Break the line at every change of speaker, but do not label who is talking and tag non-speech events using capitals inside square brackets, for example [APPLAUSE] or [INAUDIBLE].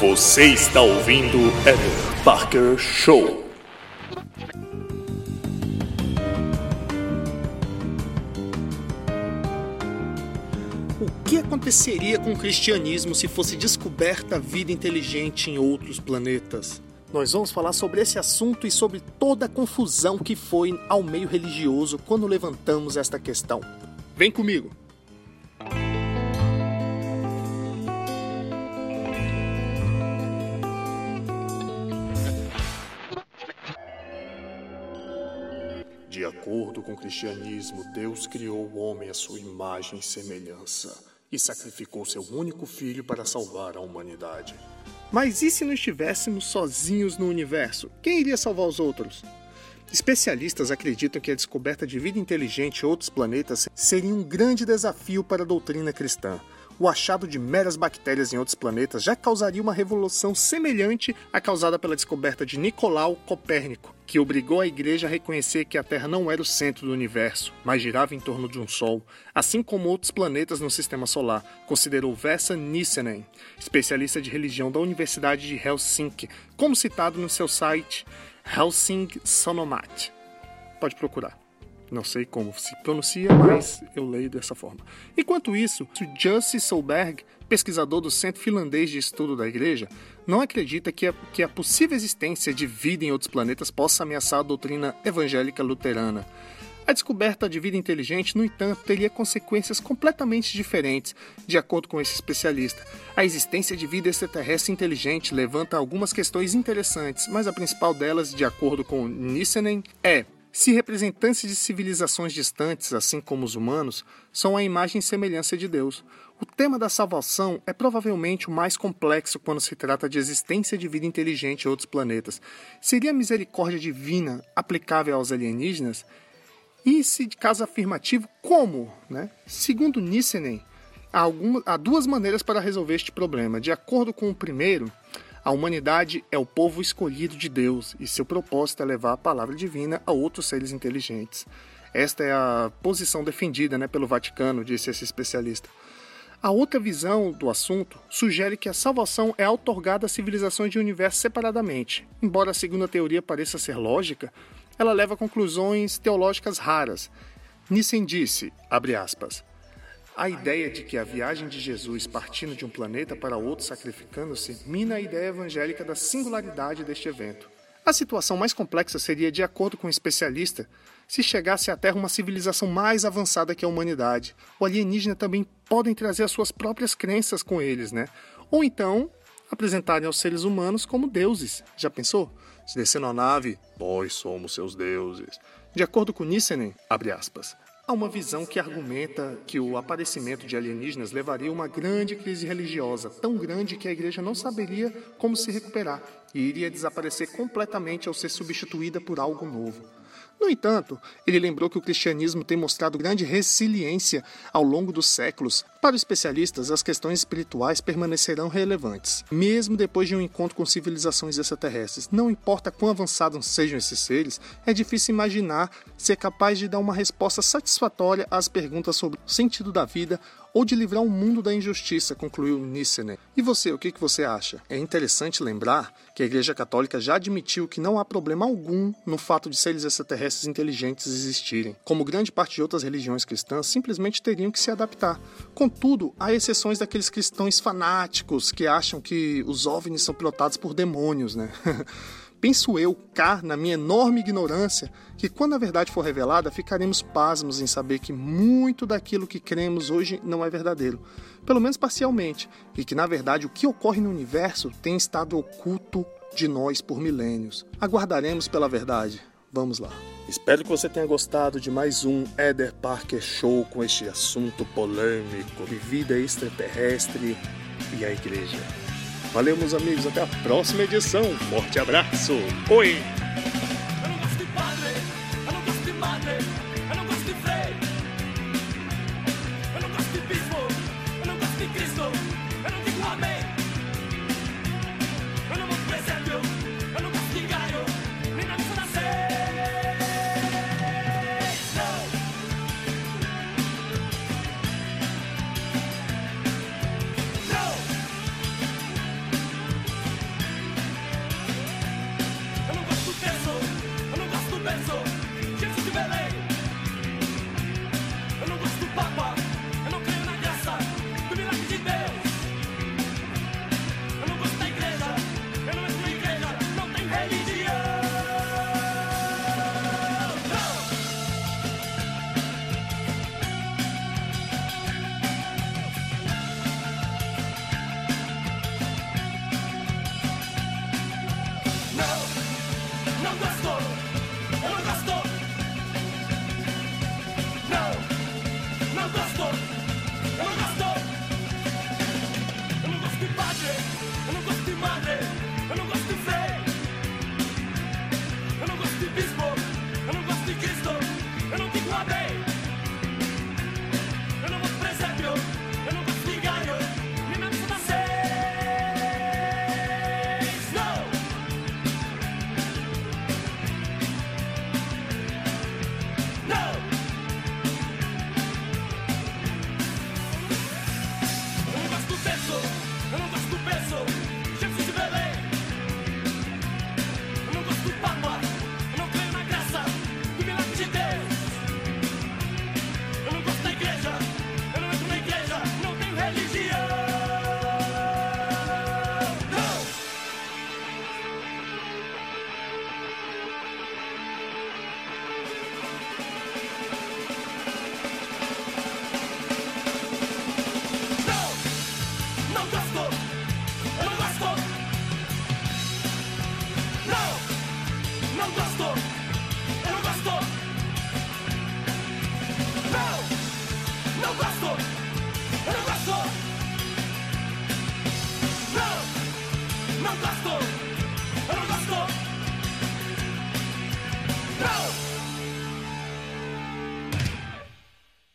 Você está ouvindo Eder Parker Show.
O que aconteceria com o cristianismo se fosse descoberta a vida inteligente em outros planetas? Nós vamos falar sobre esse assunto e sobre toda a confusão que foi ao meio religioso quando levantamos esta questão. Vem comigo! Acordo com o cristianismo, Deus criou o homem à sua imagem e semelhança e sacrificou seu único filho para salvar a humanidade. Mas e se não estivéssemos sozinhos no universo? Quem iria salvar os outros? Especialistas acreditam que a descoberta de vida inteligente em outros planetas seria um grande desafio para a doutrina cristã o achado de meras bactérias em outros planetas já causaria uma revolução semelhante à causada pela descoberta de Nicolau Copérnico, que obrigou a Igreja a reconhecer que a Terra não era o centro do universo, mas girava em torno de um Sol, assim como outros planetas no Sistema Solar, considerou Vesa Nissinen, especialista de religião da Universidade de Helsinki, como citado no seu site Helsing Sanomat. Pode procurar. Não sei como se pronuncia, mas eu leio dessa forma. Enquanto isso, Jussi Solberg, pesquisador do Centro Finlandês de Estudo da Igreja, não acredita que a, que a possível existência de vida em outros planetas possa ameaçar a doutrina evangélica luterana. A descoberta de vida inteligente, no entanto, teria consequências completamente diferentes, de acordo com esse especialista. A existência de vida extraterrestre inteligente levanta algumas questões interessantes, mas a principal delas, de acordo com Nissenen, é se representantes de civilizações distantes, assim como os humanos, são a imagem e semelhança de Deus, o tema da salvação é provavelmente o mais complexo quando se trata de existência de vida inteligente em outros planetas. Seria a misericórdia divina aplicável aos alienígenas? E se de caso afirmativo, como? Né? Segundo Nissenen, há, alguma, há duas maneiras para resolver este problema. De acordo com o primeiro, a humanidade é o povo escolhido de Deus e seu propósito é levar a palavra divina a outros seres inteligentes. Esta é a posição defendida né, pelo Vaticano, disse esse especialista. A outra visão do assunto sugere que a salvação é outorgada a civilizações de universo separadamente. Embora a segunda teoria pareça ser lógica, ela leva a conclusões teológicas raras. Nissen disse, abre aspas, a ideia de que a viagem de Jesus partindo de um planeta para outro sacrificando-se mina a ideia evangélica da singularidade deste evento. A situação mais complexa seria, de acordo com o um especialista, se chegasse à Terra uma civilização mais avançada que a humanidade. O alienígena também podem trazer as suas próprias crenças com eles, né? Ou então apresentarem aos seres humanos como deuses. Já pensou? Se descer na nave, nós somos seus deuses. De acordo com Nissenen, abre aspas, Há uma visão que argumenta que o aparecimento de alienígenas levaria a uma grande crise religiosa, tão grande que a igreja não saberia como se recuperar e iria desaparecer completamente ao ser substituída por algo novo. No entanto, ele lembrou que o cristianismo tem mostrado grande resiliência ao longo dos séculos. Para os especialistas, as questões espirituais permanecerão relevantes, mesmo depois de um encontro com civilizações extraterrestres. Não importa quão avançados sejam esses seres, é difícil imaginar ser capaz de dar uma resposta satisfatória às perguntas sobre o sentido da vida ou de livrar o mundo da injustiça, concluiu Nissene. E você, o que, que você acha? É interessante lembrar que a Igreja Católica já admitiu que não há problema algum no fato de seres extraterrestres inteligentes existirem. Como grande parte de outras religiões cristãs, simplesmente teriam que se adaptar. Contudo, há exceções daqueles cristãos fanáticos que acham que os OVNIs são pilotados por demônios, né? [LAUGHS] Penso eu, cá, na minha enorme ignorância, que quando a verdade for revelada, ficaremos pasmos em saber que muito daquilo que cremos hoje não é verdadeiro, pelo menos parcialmente, e que na verdade o que ocorre no universo tem estado oculto de nós por milênios. Aguardaremos pela verdade. Vamos lá. Espero que você tenha gostado de mais um Eder Parker Show com este assunto polêmico de vida extraterrestre e a igreja. Valeu, meus amigos. Até a próxima edição. Forte abraço. Oi!
the West.